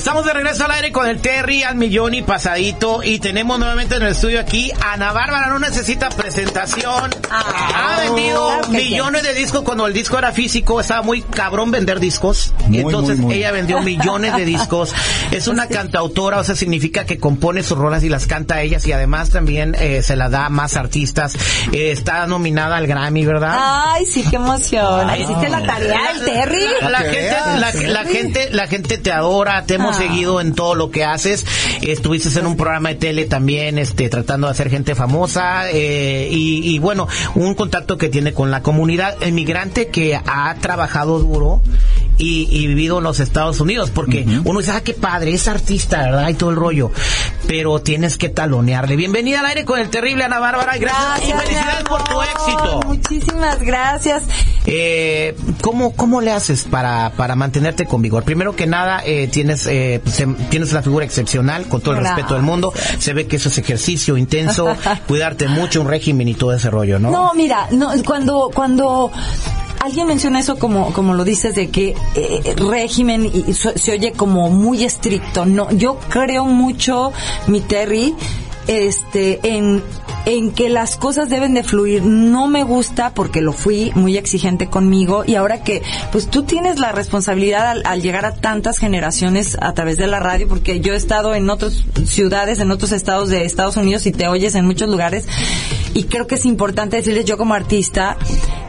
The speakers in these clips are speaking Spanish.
Estamos de regreso al aire con el Terry al millón y pasadito y tenemos nuevamente en el estudio aquí Ana Bárbara, no necesita presentación. ha vendido claro millones de discos cuando el disco era físico, estaba muy cabrón vender discos. y entonces ella vendió millones de discos. Es una cantautora, o sea, significa que compone sus rolas y las canta ellas y además también eh, se la da a más artistas. Eh, está nominada al Grammy, ¿verdad? Ay, sí, qué emoción. Hiciste la tarea, el Terry. La, gente, la, la gente, la gente te adora, te hemos Ah. seguido en todo lo que haces. Estuviste en un programa de tele también, este, tratando de hacer gente famosa, eh, y, y bueno, un contacto que tiene con la comunidad emigrante que ha trabajado duro y, y vivido en los Estados Unidos, porque uno dice, ah, qué padre, es artista, ¿verdad? Y todo el rollo. Pero tienes que talonearle. Bienvenida al aire con el terrible Ana Bárbara, y gracias, y felicidades por tu éxito. Muchísimas gracias. Eh, ¿cómo, ¿Cómo le haces para, para mantenerte con vigor? Primero que nada, eh, tienes, eh, pues, em, tienes una figura excepcional, con todo el Gracias. respeto del mundo. Se ve que eso es ejercicio intenso, cuidarte mucho, un régimen y todo ese rollo, ¿no? No, mira, no, cuando, cuando alguien menciona eso como, como lo dices de que eh, régimen y so- se oye como muy estricto. No, yo creo mucho, mi Terry, este, en, en que las cosas deben de fluir. No me gusta porque lo fui muy exigente conmigo y ahora que, pues tú tienes la responsabilidad al, llegar a tantas generaciones a través de la radio, porque yo he estado en otras ciudades, en otros estados de Estados Unidos y te oyes en muchos lugares y creo que es importante decirles yo como artista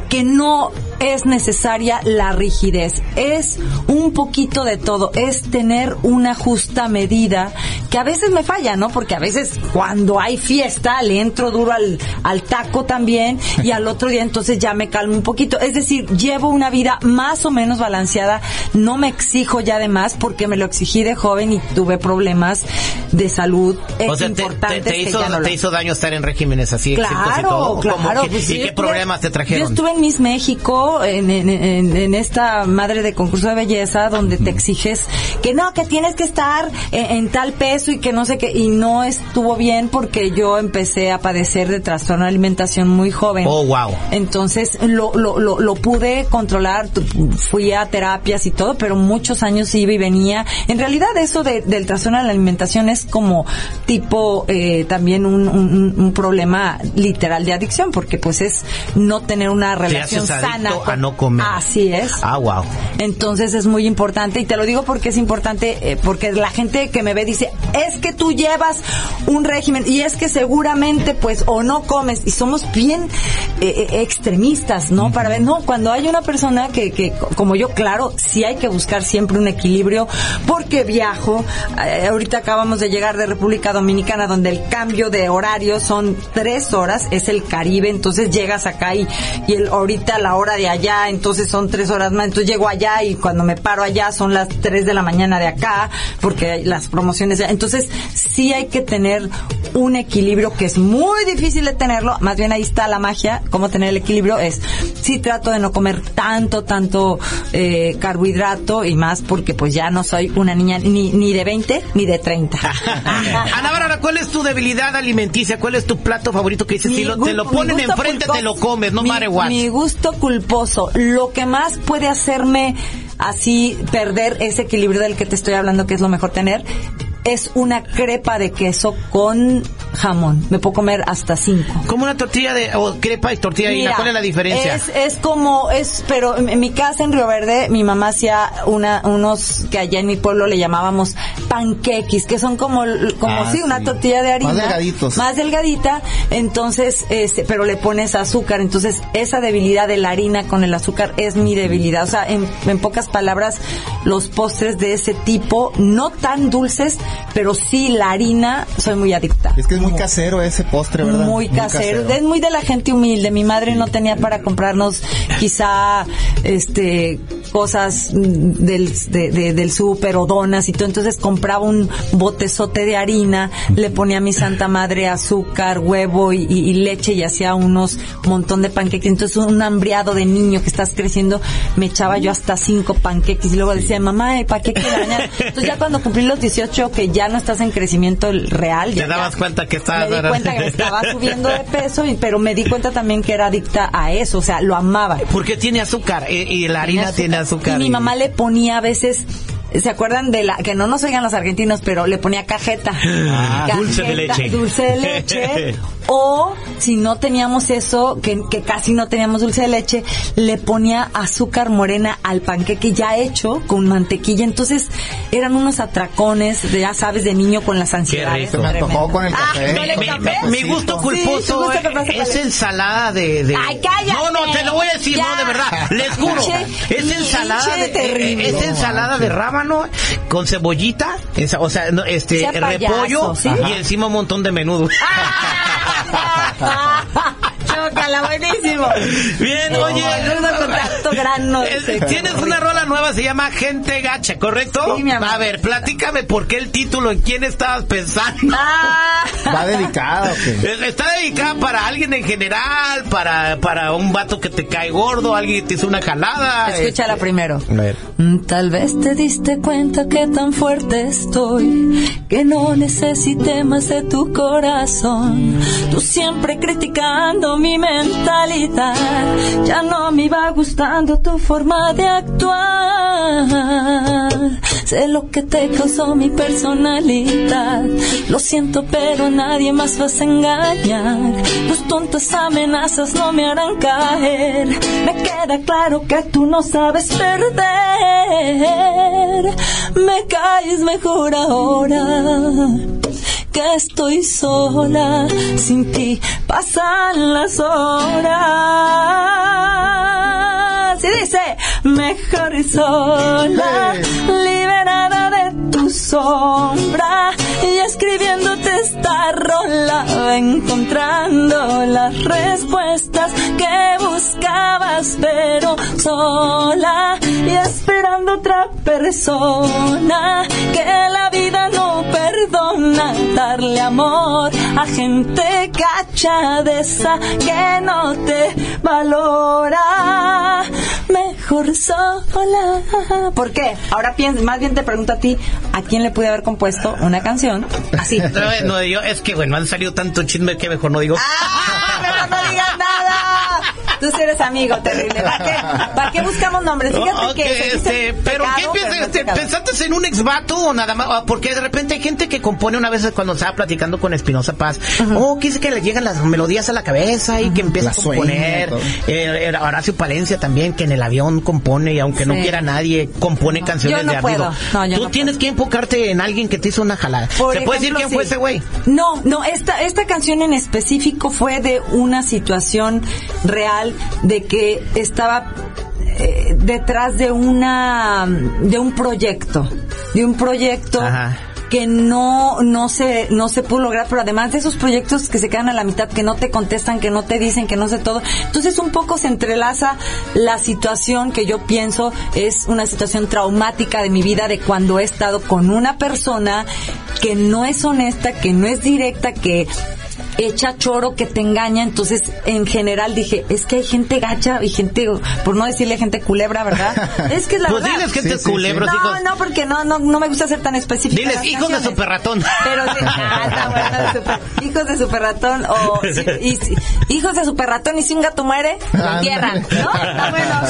que no es necesaria la rigidez, es un poquito de todo, es tener una justa medida que a veces me falla, ¿no? Porque a veces cuando hay fiesta le entro duro al, al taco también y al otro día entonces ya me calmo un poquito. Es decir, llevo una vida más o menos balanceada, no me exijo ya de más porque me lo exigí de joven y tuve problemas de salud. Es o sea, te, importante te- te que hizo, ya no lo te hizo daño estar en regímenes así y Claro, todo. ¿Cómo claro. que- pues ¿Y yo qué estuve- problemas te trajeron? Yo estuve en Miss México, en, en, en- en esta madre de concurso de belleza, donde te exiges que no, que tienes que estar en, tal peso y que no sé qué, y no estuvo bien porque yo empecé a padecer de trastorno de alimentación muy joven. Oh, wow. Entonces lo, lo, lo, lo pude controlar, fui a terapias y todo, pero muchos años iba y venía. En realidad eso de- del trastorno de la alimentación es como tipo eh, también un, un, un problema literal de adicción, porque pues es no tener una relación sana. Adicto a no comer. Así es. Ah, wow. Entonces es muy importante y te lo digo porque es importante eh, porque la gente que me ve dice es que tú llevas un régimen y es que seguramente pues o no comes y somos bien eh, eh, extremistas, ¿no? Para ver, no, cuando hay una persona que, que como yo, claro, sí hay que buscar siempre un equilibrio porque viajo. Eh, ahorita acabamos de llegar de República Dominicana donde el cambio de horario son tres horas, es el Caribe, entonces llegas acá y, y el, ahorita la hora de allá, entonces son tres horas más, entonces llego allá y cuando me paro allá son las tres de la mañana de acá, porque las promociones, entonces sí hay que tener un equilibrio que es muy difícil de tenerlo, más bien ahí está la magia, cómo tener el equilibrio es, sí trato de no comer tanto, tanto eh, carbohidrato y más porque pues ya no soy una niña ni, ni de 20 ni de 30. Ana Bárbara, ¿cuál es tu debilidad alimenticia? ¿Cuál es tu plato favorito que dices? Si lo- te lo ponen enfrente, te lo comes, no mi, matter what. Mi gusto culposo. Lo que más puede hacerme así perder ese equilibrio del que te estoy hablando, que es lo mejor tener, es una crepa de queso con jamón. Me puedo comer hasta cinco. Como una tortilla de, o crepa y tortilla de harina, ¿cuál es la diferencia? Es, es como, es, pero en, mi casa en Río Verde, mi mamá hacía una, unos que allá en mi pueblo le llamábamos panquequis, que son como, como Ah, sí, una tortilla de harina. Más delgaditos. Más delgadita, entonces, este, pero le pones azúcar, entonces esa debilidad de la harina con el azúcar es mi debilidad. O sea, en, en pocas palabras, los postres de ese tipo, no tan dulces, pero sí la harina, soy muy adicta. Es que es muy casero ese postre, ¿verdad? Muy casero. Es muy de la gente humilde. Mi madre no tenía para comprarnos quizá este cosas del, de- de- del súper o donas y todo. Entonces compraba un botezote de harina, le ponía a mi santa madre azúcar, huevo y, y- y leche y hacía unos montón de panqueques. Entonces un hambriado de niño que estás creciendo, me echaba yo hasta cinco panqueques y luego decía, mamá, de la mañana". Entonces ya cuando cumplí los 18, que ya no estás en crecimiento real, Te ya- dabas ya- cuenta que estabas... me di cuenta que me estaba subiendo de peso, y- pero me di cuenta también que era adicta a eso, o sea, lo amaba. Porque tiene azúcar eh, y la harina tiene azúcar. Y mi mamá le ponía a veces ¿Se acuerdan de la que no nos oigan los argentinos, pero le ponía cajeta? Ah, dulce de leche. Dulce de leche. o si no teníamos eso, que, que casi no teníamos dulce de leche, le ponía azúcar morena al panqueque ya hecho con mantequilla. Entonces eran unos atracones, de, ya sabes, de niño con las ansiedades. Se me antojó con el Ah, café. ¿no le Mi, café? mi- mi gusto Sí, culposo su gusto culposo, es ensalada de, de- Ay, cállate. No, no, te lo voy a decir, Ya. no, de verdad. Les juro. Es ensalada de, terrible. es ensalada de rábano con cebollita, esa- o sea, no, este Sea payaso, repollo ¿sí? y encima un montón de menudo. Chócala, buenísimo. Bien, oye, tanto grano. Eh, Tienes una rola nueva, se llama Gente Gacha, ¿correcto? Sí, mi amor. A ver, platícame por qué el título, en quién estabas pensando. Ah. ¿Va dedicado o qué? Eh, Está dedicada para alguien en general, para, para un vato que te cae gordo, alguien que te hizo una jalada. Escúchala primero. A ver. Mm, Tal vez te diste cuenta que tan fuerte estoy, que no necesité más de tu corazón. Tú siempre criticando mi mentalidad, ya no me iba gustando tu forma de actuar. Sé lo que te causó mi personalidad, lo siento pero nadie más vas a engañar. Tus tontas amenazas no me harán caer, me queda claro que tú no sabes perder. Me caes mejor ahora que estoy sola, sin ti pasan las horas. Y dice, mejor sola, liberada de tu sombra, y escribiéndote esta rola, encontrando las respuestas que buscabas, pero sola, y esperando otra persona, que la vida no perdona, darle amor a gente cacha de esa que no te valora. Mejor sola. ¿Por qué? Ahora piensa, más bien te pregunto a ti, ¿a quién le pude haber compuesto una canción así? No, no, yo, es que bueno, han salido tanto chisme que mejor no digo. ¡Ah! ¡Mejor no digas nada! Tú sí eres amigo, terrible. ¿Para qué, ¿Para qué buscamos nombres? Fíjate que... este, pero pecado, ¿qué piensas? pero no Este. ¿Pensaste en un exvato o nada más? Ah, Porque de repente hay gente que compone una vez cuando estaba platicando con Espinosa Paz. Oh, que dice que le llegan las melodías a la cabeza y que empieza La a componer. Eh, Horacio Palencia también, que en el avión compone y aunque no quiera nadie, compone canciones Yo no de puedo. No, yo Tú no tienes que enfocarte en alguien que te hizo una jalada. Por ¿Se puede decir quién fue sí. ese güey? No, no, esta, esta canción en específico fue de una situación real de que estaba eh, detrás de una de un proyecto, de un proyecto Ajá. que no no se no se pudo lograr, pero además de esos proyectos que se quedan a la mitad, que no te contestan, que no te dicen, que no sé todo. Entonces un poco se entrelaza la situación que yo pienso es una situación traumática de mi vida de cuando he estado con una persona que no es honesta, que no es directa, que echa choro, que te engaña. Entonces, en general dije, es que hay gente gacha y gente, por no decirle gente culebra, ¿verdad? Es que es la Pues verdad. diles que te Sí, sí, culebros, no, no, porque no, no, no me gusta ser tan específica. en Diles, hijos de super ratón. Pero sí, ah, está bueno, de super- hijos de super ratón o si- y si- hijos de super ratón y si un gato muere, lo entierran, ¿no? Está bueno.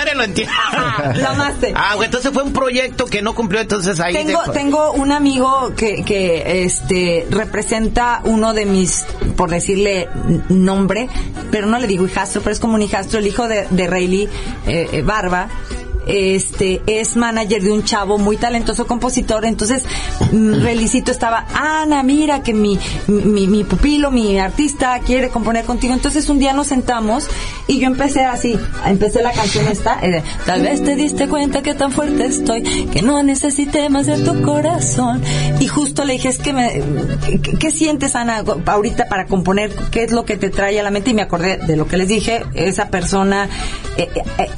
Muere, lo entiendo. Ajá, lo amaste. Ah, entonces fue un proyecto que no cumplió, entonces ahí... Tengo, de- tengo un amigo que, que este representa uno de mis, por decirle nombre, pero no le digo hijastro, pero es como un hijastro, el hijo de, de Rayleigh eh, eh, Barba. Este es manager de un chavo muy talentoso compositor, entonces mm, Relicito estaba, Ana, mira que mi, mi, pupilo, mi artista quiere componer contigo. Entonces un día nos sentamos y yo empecé así, empecé la canción esta, eh, tal vez te diste cuenta que tan fuerte estoy, que no necesité más de tu corazón. Y justo le dije, es que me, ¿qué, qué sientes Ana ahorita para componer? ¿Qué es lo que te trae a la mente? Y me acordé de lo que les dije, esa persona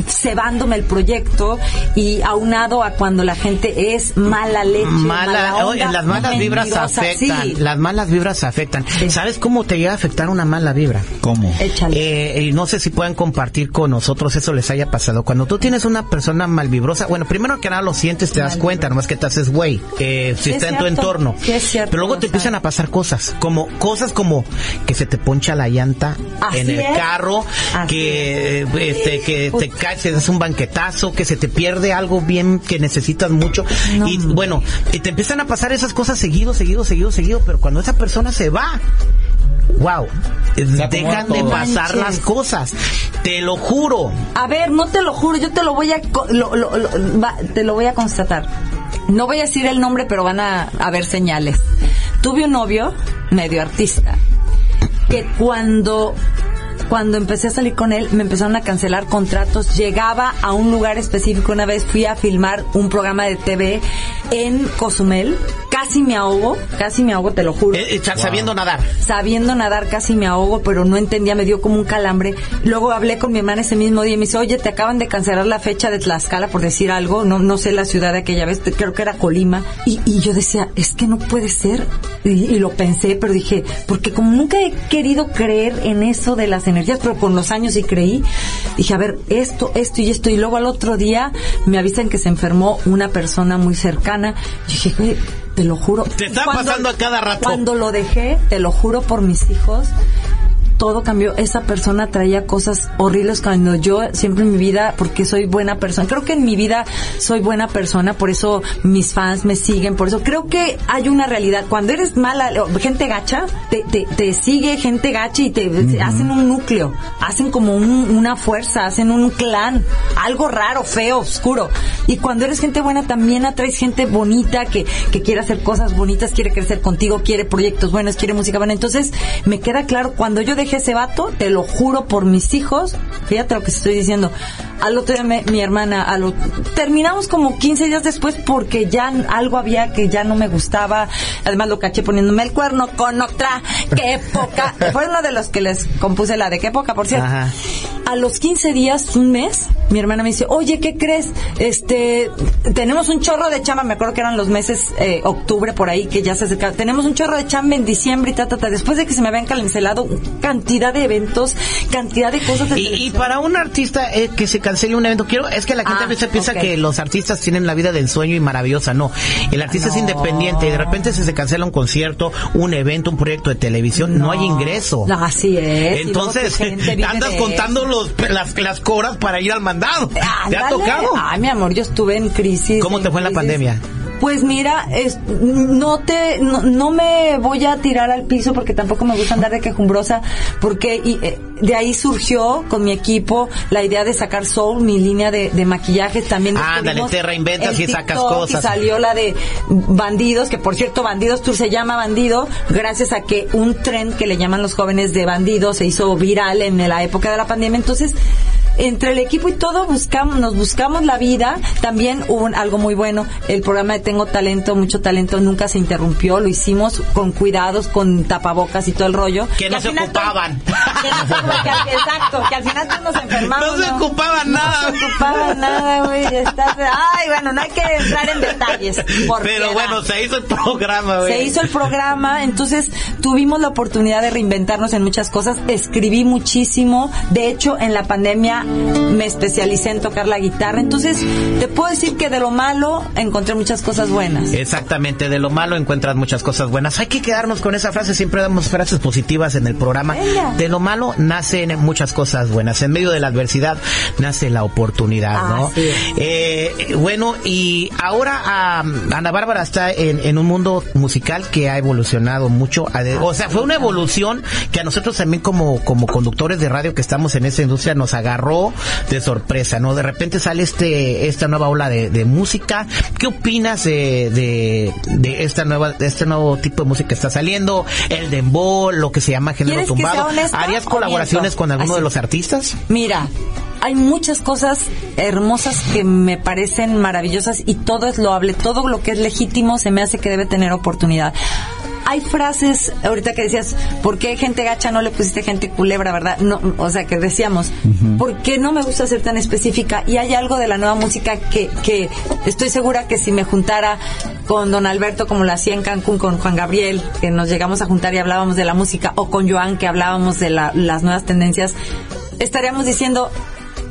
cebándome el proyecto y aunado a cuando la gente es mala leche, Mala, onda, las malas vibras afectan. Sí. Las malas vibras afectan. Sí. ¿Sabes cómo te llega a afectar una mala vibra? ¿Cómo? Échale. Eh, y no sé si pueden compartir con nosotros eso les haya pasado. Cuando tú tienes una persona malvibrosa, bueno, primero que nada lo sientes, te das cuenta, nomás que te haces güey, eh, si Sí, está es en tu entorno. Sí, es cierto, Pero luego te sea. empiezan a pasar cosas, como cosas como que se te poncha la llanta Así en el es. carro, Así que eh, este que te Ut- caes, te das un banquetazo, que se te pierde algo bien que necesitas mucho No, y bueno, y te empiezan a pasar esas cosas seguido, seguido, seguido, seguido, pero cuando esa persona se va, wow, dejan de pasar Manches. las cosas. Te lo juro. A ver, no te lo juro, yo te lo voy a co- lo- lo- lo- va- te lo voy a constatar. No voy a decir el nombre, pero van a haber señales. Tuve un novio medio artista que cuando cuando empecé a salir con él me empezaron a cancelar contratos. Llegaba a un lugar específico. Una vez fui a filmar un programa de TV en Cozumel. Casi me ahogo, casi me ahogo, te lo juro Eh, eh, sabiendo nadar. sabiendo nadar casi me ahogo, pero no entendía, me dio como un calambre. Luego hablé con mi hermana ese mismo día y me dice, oye, te acaban de cancelar la fecha de Tlaxcala por decir algo, no, no sé la ciudad de aquella vez, creo que era Colima. Y, y yo decía, es que no puede ser. Y, y lo pensé, pero dije, porque como nunca he querido creer en eso de las energías, pero con los años sí creí, dije, a ver, esto, esto y esto. Y luego al otro día me avisan que se enfermó una persona muy cercana. Y dije, güey, te lo juro. Te está Cuando- pasando a cada rato. Cuando lo dejé, te lo juro por mis hijos, todo cambió. Esa persona traía cosas horribles cuando yo siempre en mi vida, porque soy buena persona, creo que en mi vida soy buena persona, por eso mis fans me siguen, por eso creo que hay una realidad. Cuando eres mala, gente gacha, te, te, te sigue gente gacha y te hacen un núcleo, hacen como un- una fuerza, hacen un clan, algo raro, feo, oscuro. Y cuando eres gente buena también atraes gente bonita que, que quiere hacer cosas bonitas, quiere crecer contigo, quiere proyectos buenos, quiere música buena. Entonces, me queda claro, cuando yo dejé ese vato, te lo juro por mis hijos, fíjate lo que estoy diciendo. Al otro día me- mi hermana, a lo, terminamos como 15 días después porque ya algo había que ya no me gustaba. Además lo caché poniéndome el cuerno con otra. ¡Qué poca! Fue uno de los que les compuse la de qué poca, por cierto. Ajá. A los 15 días, un mes, mi hermana me dice, oye, ¿qué crees? Este, tenemos un chorro de chamba, me acuerdo que eran los meses, eh, octubre por ahí, que ya se acercaba. Tenemos un chorro de chamba en diciembre y ta, ta, ta. Después de que se me habían cancelado cantidad de eventos, cantidad de cosas de Y, para un artista eh, que se cancele un evento, quiero es que la gente Ah, a veces piensa que los artistas tienen la vida de ensueño y maravillosa. No, el artista es independiente y de repente si se cancela un concierto, un evento, un proyecto de televisión, no, hay ingreso. No, así es. Entonces, andas contando los, las, las coras para ir al mandado. ¿Te ha tocado? Ay, mi amor, yo estuve en crisis. ¿Cómo te fue en la pandemia? Pues mira, es, no te, no, no me voy a tirar al piso porque tampoco me gusta andar de quejumbrosa, porque y, eh, de ahí surgió con mi equipo la idea de sacar Soul, mi línea de, de maquillajes también. Ándale, te reinventas y sacas cosas. Y salió la de Bandidos, que por cierto, Bandidos Tour se llama Bandido, gracias a que un tren que le llaman los jóvenes de bandidos se hizo viral en la época de la pandemia. Entonces, entre el equipo y todo buscamos, nos buscamos la vida. También hubo un- algo muy bueno. El programa de Tengo Talento, mucho talento, nunca se interrumpió. Lo hicimos con cuidados, con tapabocas y todo el rollo. Que no se ocupaban. todos- que no se ocupaban, que al- exacto, que al final todos nos enfermamos. No se ocupaban nada. No se ocupaban nada, güey. Estás, ay, bueno, no hay que entrar en detalles. Pero bueno, se hizo el programa, güey. Se hizo el programa, entonces tuvimos la oportunidad de reinventarnos en muchas cosas. Escribí muchísimo. De hecho, en la pandemia me especialicé en tocar la guitarra. Entonces, te puedo decir que de lo malo encontré muchas cosas buenas. Exactamente, de lo malo encuentras muchas cosas buenas. Hay que quedarnos con esa frase, siempre damos frases positivas en el programa. De lo malo nacen muchas cosas buenas. En medio de la adversidad nace la oportunidad, ¿no? Eh, bueno, y ahora ah, Ana Bárbara está en, en un mundo musical que ha evolucionado mucho. O sea, fue una evolución que a nosotros también como, como conductores de radio que estamos en esa industria nos agarró agarró de sorpresa, ¿no? De repente sale este esta nueva ola de, de música. ¿Qué opinas de, de, de esta nueva de este nuevo tipo de música que está saliendo? El dembow, lo que se llama género ¿Quieres que sea tumbado. ¿Harías colaboraciones con alguno Así. de los artistas? Mira, hay muchas cosas hermosas que me parecen maravillosas y todo es loable, todo lo que es legítimo se me hace que debe tener oportunidad. Hay frases, ahorita que decías, ¿por qué gente gacha no le pusiste gente culebra, verdad? No, o sea, que decíamos, ¿por qué no me gusta ser tan específica? Y hay algo de la nueva música que, que estoy segura que si me juntara con don Alberto, como lo hacía en Cancún con Juan Gabriel, que nos llegamos a juntar y hablábamos de la música, o con Joan, que hablábamos de la- las nuevas tendencias, estaríamos diciendo,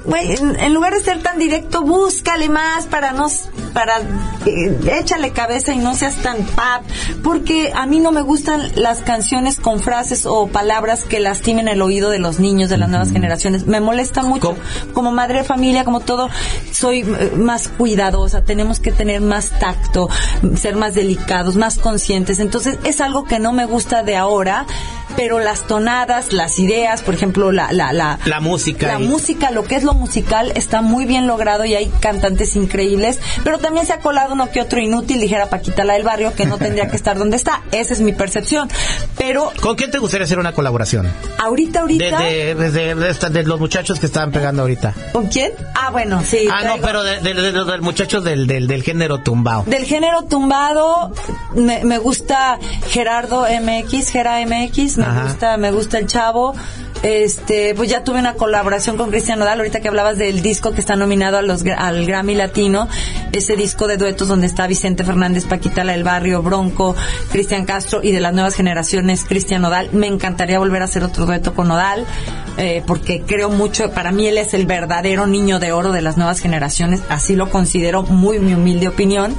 güey, en, en lugar de ser tan directo, búscale más para nos, para, eh, échale cabeza y no seas tan pap, porque a mí no me gustan las canciones con frases o palabras que lastimen el oído de los niños de las nuevas generaciones. Me molesta mucho. ¿Cómo? Como madre de familia, como todo, soy eh, más cuidadosa, tenemos que tener más tacto, ser más delicados, más conscientes. Entonces, es algo que no me gusta de ahora, pero las tonadas, las ideas, por ejemplo, la, la, la, La música. la y- música, lo que es lo musical, está muy bien logrado y hay cantantes increíbles, pero también se ha colado uno que otro inútil, dijera Paquita la del barrio, que no tendría que estar donde está. Esa es mi percepción. Pero ¿Con quién te gustaría hacer una colaboración? ahorita, ahorita, de, de, de- de esta- de los muchachos que estaban pegando ahorita. ¿con quién? Ah, bueno, sí. Ah, no, pero de, los muchachos del, del, del género tumbao. Del género tumbado, me, me gusta Gerardo MX, Gera MX, me Ajá. gusta, me gusta el chavo. Este, pues ya tuve una colaboración con Cristian Nodal, ahorita que hablabas del disco que está nominado a los, al Grammy Latino, ese disco de duetos donde está Vicente Fernández, Paquita la del Barrio, Bronco, Cristian Castro y de las nuevas generaciones, Cristian Nodal. Me encantaría volver a hacer otro dueto con Nodal, eh, porque creo mucho, para mí él es el verdadero niño de oro de las nuevas generaciones, así lo considero, muy mi humilde opinión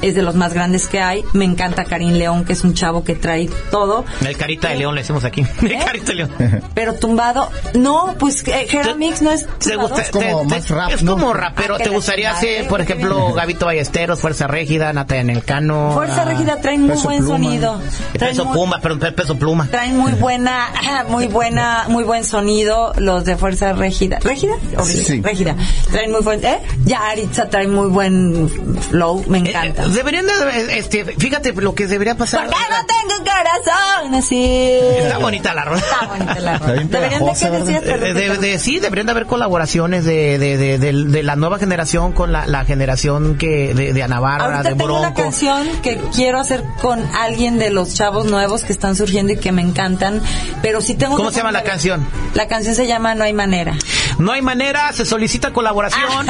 es de los más grandes que hay. Me encanta Karim León, que es un chavo que trae todo. El carita de león le decimos aquí. El carita de león. Pero tumbado, no, pues eh, Mix no es ¿Te tumbado. gusta- Es como te- más rap, Es ¿no? como rapero. Ah, ¿Te gustaría hacer, eh, por ejemplo, Gabito Ballesteros, Fuerza Régida, Natalia en el Cano? Fuerza ah, Régida traen muy Peso buen Pluma. sonido. Traen Peso muy- Pluma, perdón, pe- Peso Pluma. Traen muy buena, muy buena, muy buen sonido los de Fuerza Régida. ¿Régida? ¿O Sí, sí. Régida. Traen muy buen, ¿eh? Ya Aritza trae muy buen flow, me encanta. Eh, deberían de, este, fíjate lo que debería pasar. Porque no tengo corazón así. Está bonita la rola. Está bonita la rola. Deberían de pegajosa, que decías, Eh, perdón, de- de- sí, deberían de haber colaboraciones de, de, de, de- de la nueva generación con la, la generación que de, de Ana Bárbara, Ahorita de tengo una Bronco. canción que quiero hacer con alguien de los chavos nuevos que están surgiendo y que me encantan, pero sí tengo ¿Cómo se llama la canción? La canción se llama No hay manera. No hay manera, se solicita colaboración.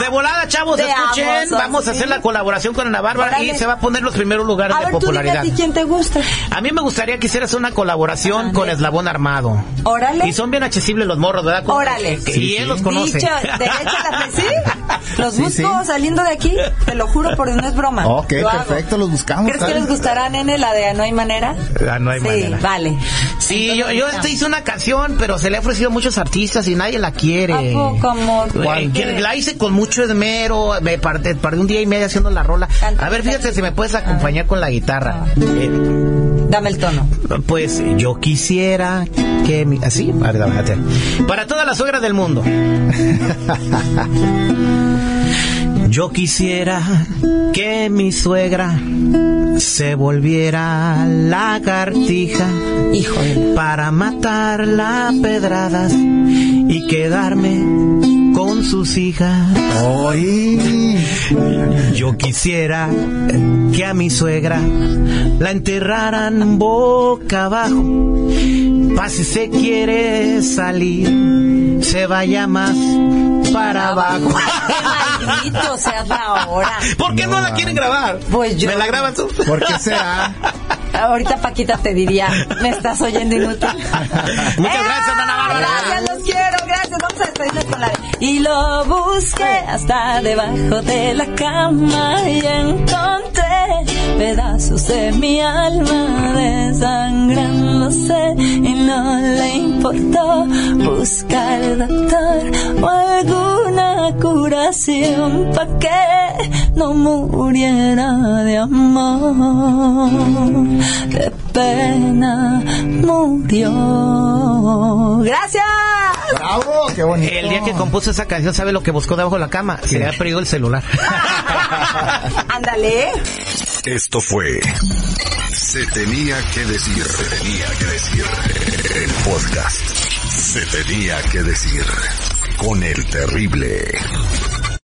de volada, chavos, Te escuchen. amo, Vamos a hacer la colaboración con Ana Bárbara Órale. y se va a poner los primeros lugares A de ver, tú dime popularidad. a ti quién te gusta. A mí me gustaría que hicieras una colaboración con Eslabón Armado. Órale. Y son bien accesibles los morros, ¿verdad? Como Órale. que- Sí, y él sí. los conoce. Dicho, la ¿sí? Los Sí, busco sí. saliendo de aquí, te lo juro, porque no es broma. Ok, Lo hago. perfecto, los buscamos. ¿Crees que les gustará, nene, la de No hay manera? Ah, no hay sí, manera. vale. Sí, yo, yo este hice una canción, pero se le ha ofrecido muchos artistas y nadie la quiere. ¿A poco, amor? Güey, ¿Por que qué? la hice con mucho esmero, me paré un día y medio haciendo la rola. Canta, A ver, fíjate canta. si me puedes acompañar con la guitarra. Eh, Dame el tono. pues yo quisiera que mi... Así, a ver, a ver. para todas las suegras del mundo. Yo quisiera que mi suegra se volviera lagartija Hijo de... para matarla a pedradas y quedarme con sus hijas. Yo quisiera que a mi suegra la enterraran boca abajo. Pa' si se quiere salir, se vaya más para abajo. Qué maldito seas la hora. ¿Por qué no, la quieren grabar? Pues yo- ¿Me la graban tú? ¿por qué será? Ahorita Paquita te diría, me estás oyendo inútil. Muchas gracias, Ana Bárbara. Gracias, los quiero, gracias. Vamos a despedirnos con la Y lo busqué hasta debajo de la cama y encontré pedazos de mi alma desangrándose y no le importó buscar doctor o alguna cura oración pa' que no muriera de amor. Qué pena murió. Gracias. Bravo, qué bonito. El día que compuso esa canción, ¿sabe lo que buscó debajo de la cama? Se le había perdido el celular. Ándale. Esto fue Se tenía que decir. Se tenía que decir. El podcast. Se tenía que decir. Con el terrible.